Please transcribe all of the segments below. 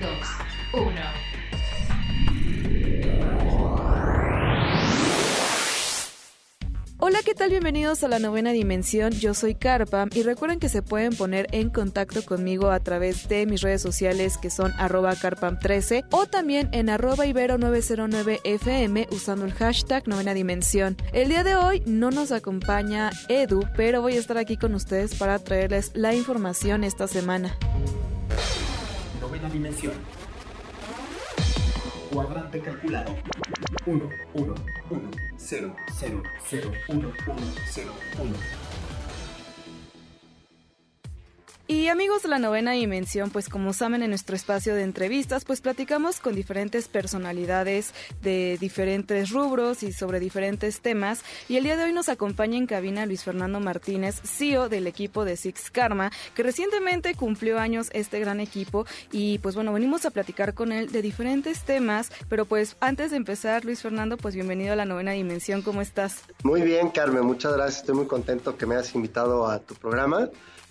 2, 1. Hola, ¿qué tal? Bienvenidos a la novena dimensión. Yo soy Carpa y recuerden que se pueden poner en contacto conmigo a través de mis redes sociales que son arroba carpam13 o también en arroba ibero909fm usando el hashtag novena dimensión. El día de hoy no nos acompaña Edu, pero voy a estar aquí con ustedes para traerles la información esta semana. Novena dimensión. Cuadrante calculado. 1, 1, 1, 0, 0, 0, 1, 1, 0, 1. Y amigos de la novena dimensión, pues como saben en nuestro espacio de entrevistas, pues platicamos con diferentes personalidades de diferentes rubros y sobre diferentes temas. Y el día de hoy nos acompaña en cabina Luis Fernando Martínez, CEO del equipo de Six Karma, que recientemente cumplió años este gran equipo. Y pues bueno, venimos a platicar con él de diferentes temas. Pero pues antes de empezar, Luis Fernando, pues bienvenido a la novena dimensión, ¿cómo estás? Muy bien, Carmen, muchas gracias. Estoy muy contento que me hayas invitado a tu programa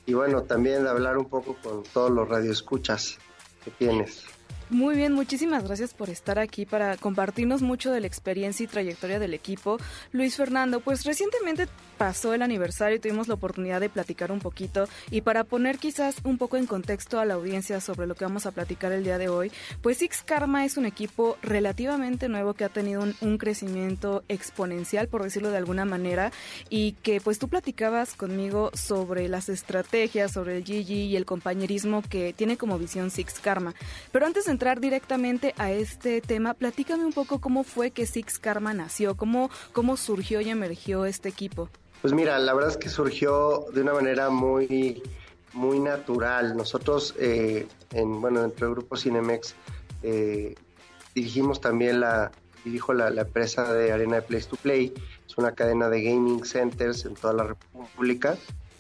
y bueno, también hablar un poco con todos los radioescuchas que tienes. Muy bien, muchísimas gracias por estar aquí para compartirnos mucho de la experiencia y trayectoria del equipo. Luis Fernando, pues recientemente pasó el aniversario y tuvimos la oportunidad de platicar un poquito y para poner quizás un poco en contexto a la audiencia sobre lo que vamos a platicar el día de hoy, pues Six Karma es un equipo relativamente nuevo que ha tenido un, crecimiento exponencial, por decirlo de alguna manera, y que pues tú platicabas conmigo sobre las estrategias, sobre el GG y el compañerismo que tiene como visión Six Karma. Pero antes entrar directamente a este tema, platícame un poco cómo fue que Six Karma nació, cómo, cómo surgió y emergió este equipo. Pues mira, la verdad es que surgió de una manera muy, muy natural. Nosotros, eh, en, bueno, dentro del grupo Cinemex, eh, dirigimos también la, dirijo la, la, empresa de Arena de Place to Play. Es una cadena de gaming centers en toda la República.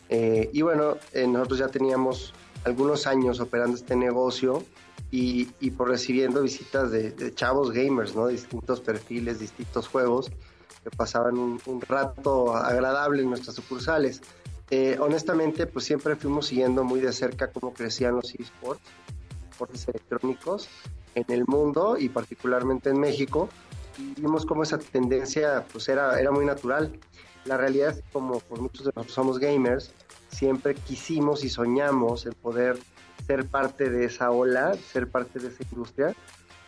Eh, y bueno, eh, nosotros ya teníamos algunos años operando este negocio y, y por recibiendo visitas de, de, chavos gamers, ¿no? Distintos perfiles, distintos juegos que pasaban un, un rato agradable en nuestras sucursales. Eh, honestamente, pues siempre fuimos siguiendo muy de cerca cómo crecían los esports, deportes electrónicos en el mundo y particularmente en México. Y vimos cómo esa tendencia pues era, era muy natural. La realidad es que como por muchos de nosotros somos gamers, siempre quisimos y soñamos en poder ser parte de esa ola, ser parte de esa industria,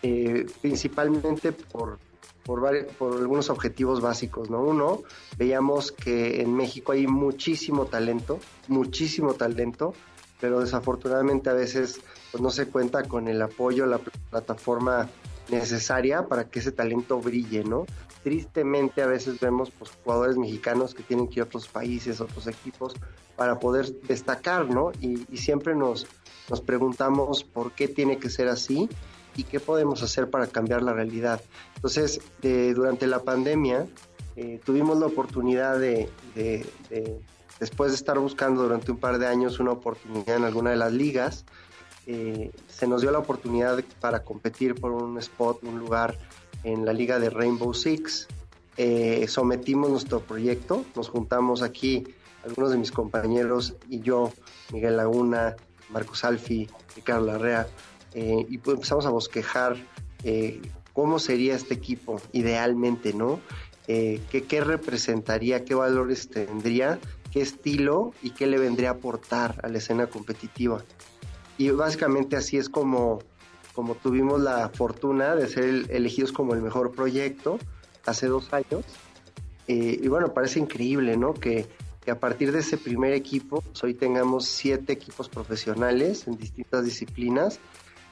eh, principalmente por, por, varios, por, algunos objetivos básicos. ¿no? Uno, veíamos que en México hay muchísimo talento, muchísimo talento, pero desafortunadamente a veces pues, no se cuenta con el apoyo, la plataforma necesaria para que ese talento brille, ¿no? Tristemente a veces vemos pues, jugadores mexicanos que tienen que ir a otros países, otros equipos, para poder destacar, ¿no? Y, y siempre nos, nos preguntamos por qué tiene que ser así y qué podemos hacer para cambiar la realidad. Entonces, de, durante la pandemia, eh, tuvimos la oportunidad de, de, de, después de estar buscando durante un par de años una oportunidad en alguna de las ligas, eh, se nos dio la oportunidad para competir por un spot, un lugar en la liga de Rainbow Six. Eh, sometimos nuestro proyecto, nos juntamos aquí, algunos de mis compañeros y yo, Miguel Laguna, Marcos Alfi, Ricardo Larrea, eh, y pues empezamos a bosquejar eh, cómo sería este equipo idealmente, ¿no? Eh, ¿qué, ¿Qué representaría, qué valores tendría, qué estilo y qué le vendría a aportar a la escena competitiva? Y básicamente así es como, como tuvimos la fortuna de ser elegidos como el mejor proyecto hace dos años. Eh, y bueno, parece increíble, ¿no? Que, que, a partir de ese primer equipo, pues hoy tengamos siete equipos profesionales en distintas disciplinas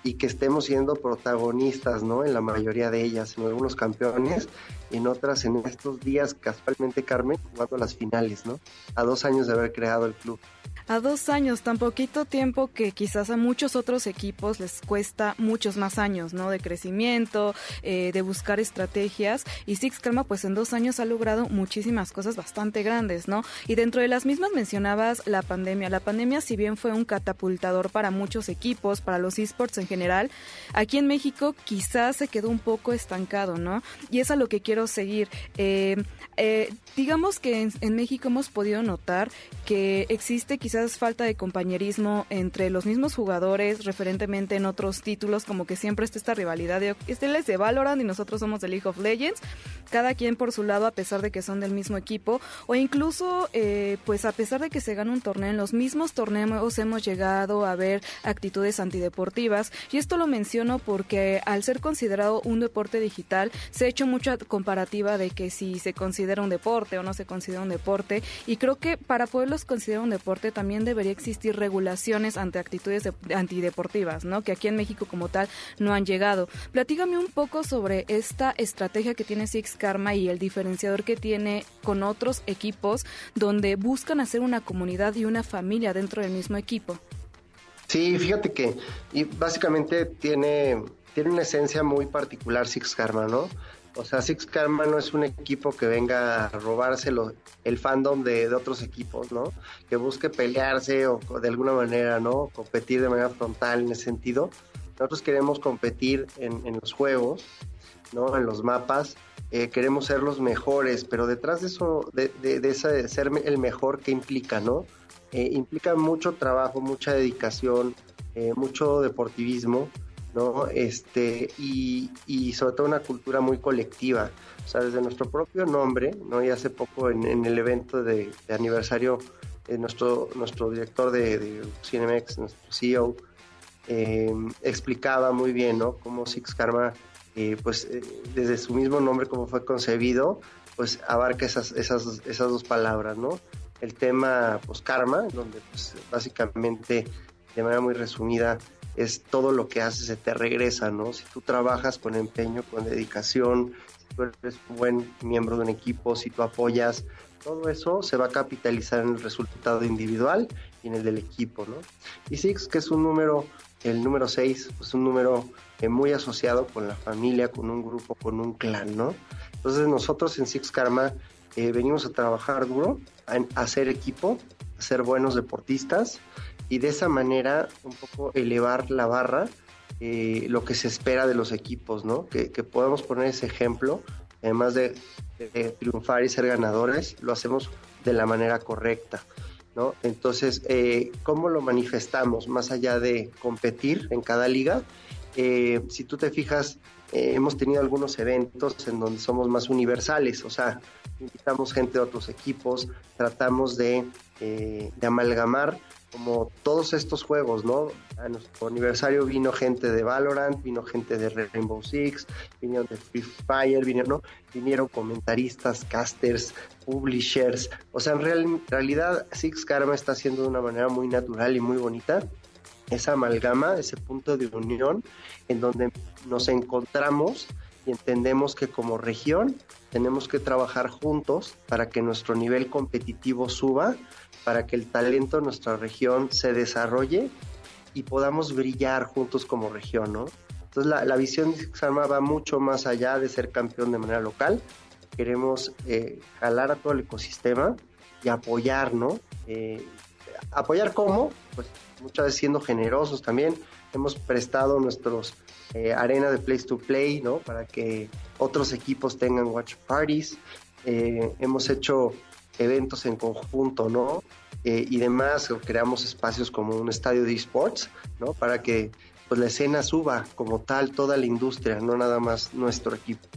y que estemos siendo protagonistas, ¿no? En la mayoría de ellas, en algunos campeones, en otras en estos días, casualmente, Carmen, jugando las finales, ¿no? A dos años de haber creado el club. A dos años, tan poquito tiempo que quizás a muchos otros equipos les cuesta muchos más años, ¿no? De crecimiento, eh, de buscar estrategias. Y Six Karma, pues en dos años ha logrado muchísimas cosas bastante grandes, ¿no? Y dentro de las mismas mencionabas la pandemia. La pandemia, si bien fue un catapultador para muchos equipos, para los esports en general, aquí en México quizás se quedó un poco estancado, ¿no? Y es a lo que quiero seguir. Eh, eh, digamos que en, México hemos podido notar que existe quizás falta de compañerismo entre los mismos jugadores referentemente en otros títulos, como que siempre está esta rivalidad de este es de Valorant y nosotros somos de League of Legends, cada quien por su lado a pesar de que son del mismo equipo, o incluso eh, pues a pesar de que se gana un torneo, en los mismos torneos hemos llegado a ver actitudes antideportivas, y esto lo menciono porque al ser considerado un deporte digital, se ha hecho mucha comparativa de que si se considera un deporte o no se considera un deporte y creo que para poderlos considerar un deporte también debería existir regulaciones ante actitudes antideportivas, ¿no? Que aquí en México como tal no han llegado. Platígame un poco sobre esta estrategia que tiene Six Karma y el diferenciador que tiene con otros equipos donde buscan hacer una comunidad y una familia dentro del mismo equipo. Sí, fíjate que y básicamente tiene, tiene una esencia muy particular Six Karma, ¿no? O sea, Six Karma no es un equipo que venga a robárselo el fandom de, otros equipos, ¿no? Que busque pelearse o, de alguna manera, ¿no? Competir de manera frontal en ese sentido. Nosotros queremos competir en, los juegos, ¿no? En los mapas. Eh, queremos ser los mejores, pero detrás de eso, de, de, de, esa, ser el mejor, ¿qué implica, no? Eh, implica mucho trabajo, mucha dedicación, eh, mucho deportivismo ¿no? Este, y, y, sobre todo una cultura muy colectiva. O sea, desde nuestro propio nombre, ¿no? Y hace poco en, el evento de, aniversario, eh, nuestro, nuestro director de, de Cinemex, nuestro CEO, eh, explicaba muy bien, ¿no? Cómo Six Karma, eh, pues desde su mismo nombre, como fue concebido, pues abarca esas, esas, esas dos palabras, ¿no? El tema, pues karma, donde pues básicamente, de manera muy resumida, es todo lo que haces se te regresa, ¿no? Si tú trabajas con empeño, con dedicación, si tú eres un buen miembro de un equipo, si tú apoyas, todo eso se va a capitalizar en el resultado individual y en el del equipo, ¿no? Y Six, que es un número, el número 6, pues un número eh, muy asociado con la familia, con un grupo, con un clan, ¿no? Entonces nosotros en Six Karma eh, venimos a trabajar duro, a hacer equipo, ser buenos deportistas, y de esa manera un poco elevar la barra, eh, lo que se espera de los equipos, ¿no? Que, que podamos poner ese ejemplo, además de, triunfar y ser ganadores, lo hacemos de la manera correcta. ¿No? Entonces, eh, ¿cómo lo manifestamos más allá de competir en cada liga? Eh, si tú te fijas, hemos tenido algunos eventos en donde somos más universales, o sea, invitamos gente de otros equipos, tratamos de, de amalgamar como todos estos juegos, ¿no? A nuestro aniversario vino gente de Valorant, vino gente de Rainbow Six, vinieron de Free Fire, vinieron, ¿no? vinieron comentaristas, casters, publishers. O sea, en realidad Six Karma está haciendo de una manera muy natural y muy bonita esa amalgama, ese punto de unión en donde nos encontramos entendemos que como región tenemos que trabajar juntos para que nuestro nivel competitivo suba para que el talento de nuestra región se desarrolle y podamos brillar juntos como región, ¿no? Entonces la, visión de Xarma va mucho más allá de ser campeón de manera local. Queremos eh, jalar a todo el ecosistema y apoyar, ¿no? Eh, apoyar cómo, pues muchas veces siendo generosos también. Hemos prestado nuestros eh, arena de place to play, ¿no? Para que otros equipos tengan watch parties. hemos hecho eventos en conjunto, ¿no? Eh, y demás, creamos espacios como un estadio de esports, ¿no? Para que pues la escena suba como tal toda la industria, no nada más nuestro equipo.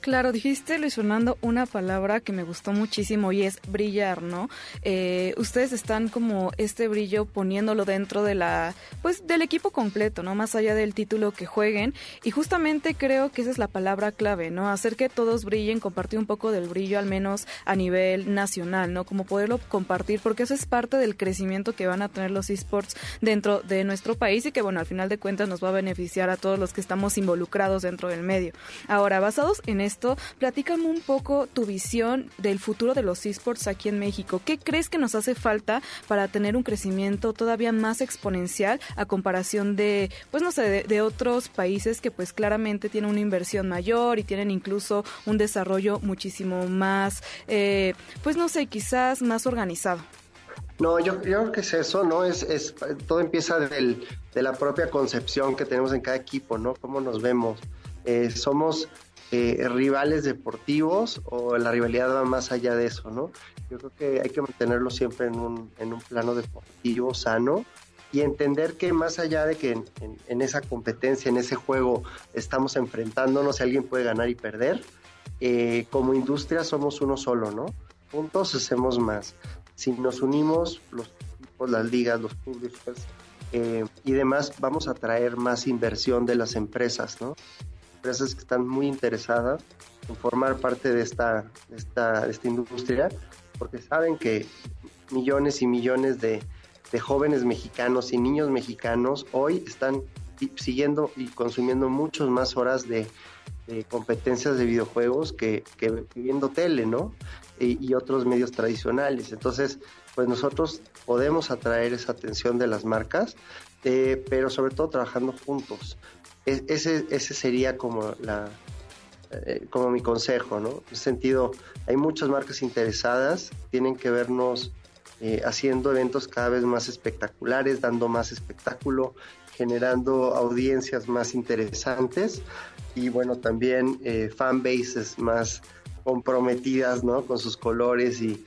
Claro, dijiste Luis Fernando una palabra que me gustó muchísimo y es brillar, ¿no? Eh, ustedes están como este brillo poniéndolo dentro de la, pues del equipo completo, ¿no? Más allá del título que jueguen y justamente creo que esa es la palabra clave, ¿no? Hacer que todos brillen, compartir un poco del brillo al menos a nivel nacional, ¿no? Como poderlo compartir porque eso es parte del crecimiento que van a tener los esports dentro de nuestro país y que bueno, al final de cuentas nos va a beneficiar a todos los que estamos involucrados dentro del medio. Ahora, basados en esto, platícame un poco tu visión del futuro de los esports aquí en México. ¿Qué crees que nos hace falta para tener un crecimiento todavía más exponencial a comparación de, pues no sé, de, otros países que pues claramente tienen una inversión mayor y tienen incluso un desarrollo muchísimo más, eh, pues no sé, quizás más organizado? No, yo, creo que es eso, ¿no? Es, es todo empieza del, de la propia concepción que tenemos en cada equipo, ¿no? Cómo nos vemos. Eh, somos eh, rivales deportivos o la rivalidad va más allá de eso, ¿no? Yo creo que hay que mantenerlo siempre en un, en un plano deportivo sano y entender que más allá de que en, esa competencia, en ese juego, estamos enfrentándonos, alguien puede ganar y perder, eh, como industria somos uno solo, ¿no? Juntos hacemos más si nos unimos, los equipos, las ligas, los públicos eh, y demás, vamos a traer más inversión de las empresas, ¿no? Empresas que están muy interesadas en formar parte de esta, esta, esta industria, porque saben que millones y millones de, de jóvenes mexicanos y niños mexicanos hoy están siguiendo y consumiendo muchas más horas de, competencias de videojuegos que, que, viendo tele, ¿no? y, otros medios tradicionales. Entonces, pues nosotros podemos atraer esa atención de las marcas, eh, pero sobre todo trabajando juntos. Ese, ese sería como la eh, como mi consejo, ¿no? En ese sentido, hay muchas marcas interesadas, tienen que vernos eh, haciendo eventos cada vez más espectaculares, dando más espectáculo, generando audiencias más interesantes y bueno, también eh, fanbases más comprometidas, ¿no? Con sus colores y,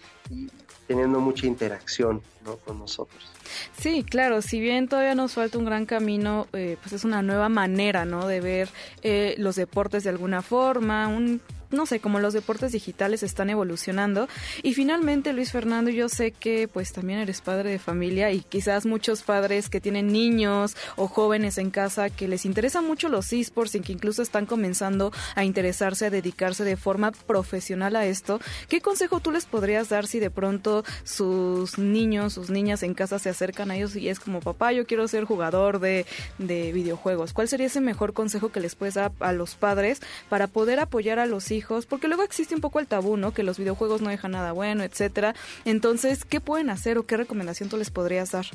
teniendo mucha interacción, ¿no? Con nosotros. Sí, claro, si bien todavía nos falta un gran camino, eh, pues es una nueva manera, ¿no? De ver eh, los deportes de alguna forma, un no sé, como los deportes digitales están evolucionando. Y finalmente, Luis Fernando, yo sé que pues también eres padre de familia y quizás muchos padres que tienen niños o jóvenes en casa que les interesan mucho los esports y que incluso están comenzando a interesarse, a dedicarse de forma profesional a esto. ¿Qué consejo tú les podrías dar si de pronto sus niños, sus niñas en casa se acercan a ellos y es como, papá, yo quiero ser jugador de, de videojuegos? ¿Cuál sería ese mejor consejo que les puedes dar a los padres para poder apoyar a los hijos? Porque luego existe un poco el tabú, ¿no? Que los videojuegos no dejan nada bueno, etcétera. Entonces, ¿qué pueden hacer o qué recomendación tú les podrías dar?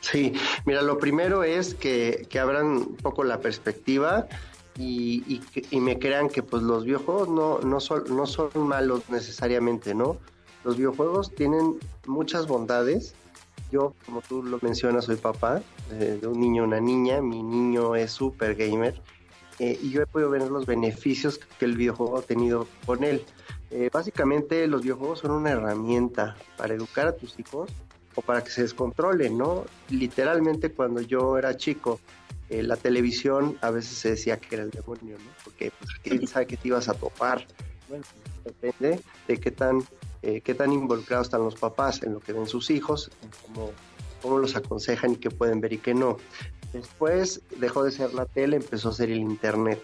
Sí, mira, lo primero es que, abran un poco la perspectiva y, y, me crean que pues los videojuegos no, no, son, no son malos necesariamente, ¿no? Los videojuegos tienen muchas bondades. Yo, como tú lo mencionas, soy papá de, de un niño una niña. Mi niño es súper gamer eh, y yo he podido ver los beneficios que el videojuego ha tenido con él. Eh, básicamente los videojuegos son una herramienta para educar a tus hijos o para que se descontrolen, ¿no? Literalmente cuando yo era chico, eh, la televisión a veces se decía que era el demonio, ¿no? Porque pues, quién sabe que te ibas a topar. Bueno, depende de qué tan, qué tan involucrados están los papás en lo que ven sus hijos, en cómo, cómo los aconsejan y qué pueden ver y qué no. Después dejó de ser la tele, empezó a ser el Internet.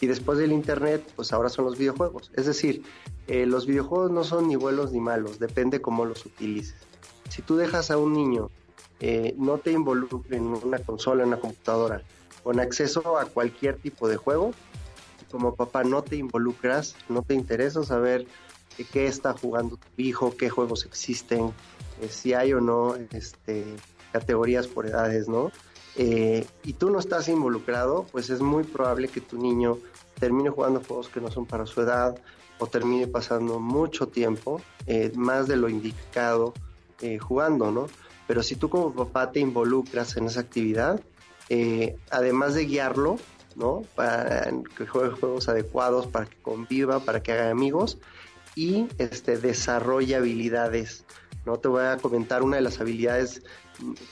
Y después del Internet, pues ahora son los videojuegos. Es decir, eh, los videojuegos no son ni buenos ni malos, depende cómo los utilices. Si tú dejas a un niño, eh, no te involucre en una consola, en una computadora, con acceso a cualquier tipo de juego, como papá no te involucras, no te interesa saber qué está jugando tu hijo, qué juegos existen, eh, si hay o no este, categorías por edades, ¿no? Eh, y tú no estás involucrado, pues es muy probable que tu niño termine jugando juegos que no son para su edad o termine pasando mucho tiempo, eh, más de lo indicado, eh, jugando, ¿no? Pero si tú como papá te involucras en esa actividad, además de guiarlo, ¿no? Para que juegue juegos adecuados, para que conviva, para que haga amigos y este, desarrolle habilidades. ¿No? Te voy a comentar una de las habilidades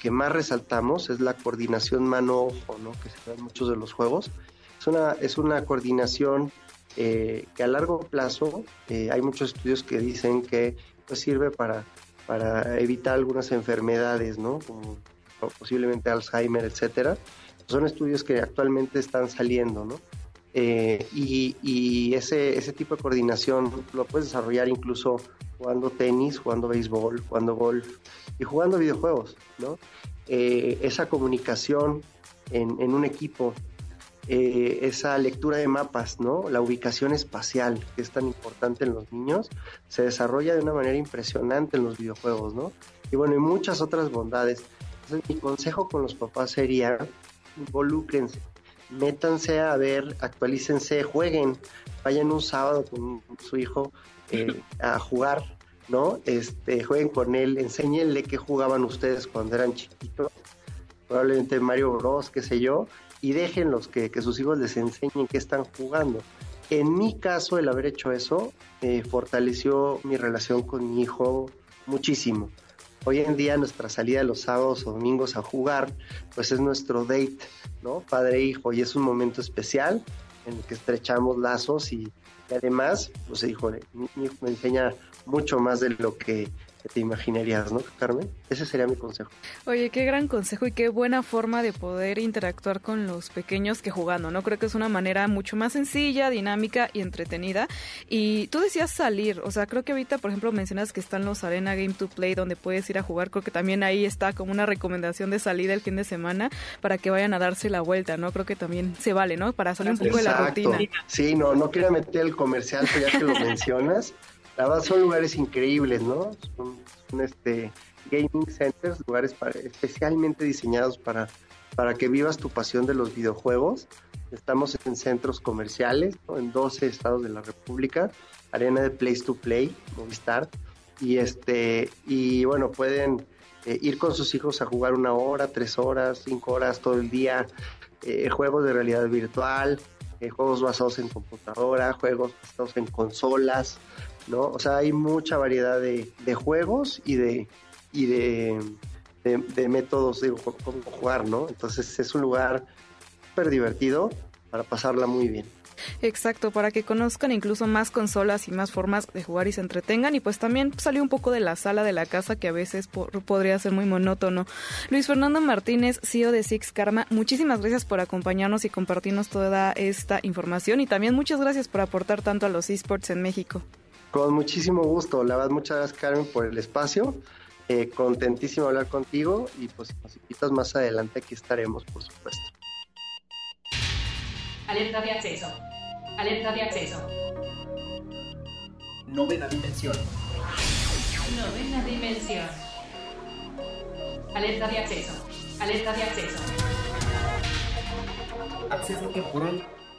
que más resaltamos es la coordinación mano-ojo, ¿no? que se da en muchos de los juegos. Es una, es una coordinación eh, que a largo plazo eh, hay muchos estudios que dicen que pues, sirve para, para evitar algunas enfermedades, ¿no? como posiblemente Alzheimer, etcétera. Son estudios que actualmente están saliendo, ¿no? Eh, y, y ese, ese tipo de coordinación lo puedes desarrollar incluso jugando tenis, jugando béisbol, jugando golf y jugando videojuegos, ¿no? Eh, esa comunicación en, un equipo eh, esa lectura de mapas, ¿no? La ubicación espacial, que es tan importante en los niños, se desarrolla de una manera impresionante en los videojuegos, ¿no? Y bueno, y muchas otras bondades. Entonces, mi consejo con los papás sería, involúcrense, métanse a ver, actualícense, jueguen, vayan un sábado con su hijo eh, a jugar, ¿no? Este, jueguen con él, enséñenle qué jugaban ustedes cuando eran chiquitos, probablemente Mario Bros, qué sé yo, y déjenlos que, que sus hijos les enseñen qué están jugando. En mi caso, el haber hecho eso eh, fortaleció mi relación con mi hijo muchísimo. Hoy en día nuestra salida los sábados o domingos a jugar, pues es nuestro date, ¿no? Padre e hijo, y es un momento especial en el que estrechamos lazos y, además, pues hijo, mi hijo me enseña mucho más de lo que te imaginarías, ¿no, Carmen? Ese sería mi consejo. Oye, qué gran consejo y qué buena forma de poder interactuar con los pequeños que jugando, ¿no? Creo que es una manera mucho más sencilla, dinámica y entretenida. Y tú decías salir, o sea, creo que ahorita, por ejemplo, mencionas que están los Arena Game to Play donde puedes ir a jugar. Creo que también ahí está como una recomendación de salida el fin de semana para que vayan a darse la vuelta, ¿no? Creo que también se vale, ¿no? Para salir un poco de la rutina. Sí, no, no quiero meter el comercial, pero ya que lo mencionas. La verdad son lugares increíbles, ¿no? Son, este, gaming centers, lugares especialmente diseñados para, para que vivas tu pasión de los videojuegos. Estamos en centros comerciales, en 12 estados de la República, arena de Place to Play, Movistar, y este y bueno pueden eh, ir con sus hijos a jugar una hora, tres horas, cinco horas todo el día, eh, juegos de realidad virtual, eh, juegos basados en computadora, juegos basados en consolas, ¿no? O sea, hay mucha variedad de, juegos y de, y de, métodos de cómo jugar, ¿no? Entonces es un lugar súper divertido para pasarla muy bien. Exacto, para que conozcan incluso más consolas y más formas de jugar y se entretengan y pues también salir un poco de la sala de la casa que a veces podría ser muy monótono. Luis Fernando Martínez, CEO de Six Karma, muchísimas gracias por acompañarnos y compartirnos toda esta información y también muchas gracias por aportar tanto a los esports en México. Con muchísimo gusto. La verdad, muchas gracias, Carmen, por el espacio. Eh, contentísimo de hablar contigo y pues si nos más adelante aquí estaremos, por supuesto. Alerta de acceso. Alerta de acceso. Novena dimensión. Novena dimensión. Alerta de acceso. Alerta de acceso. Acceso temporal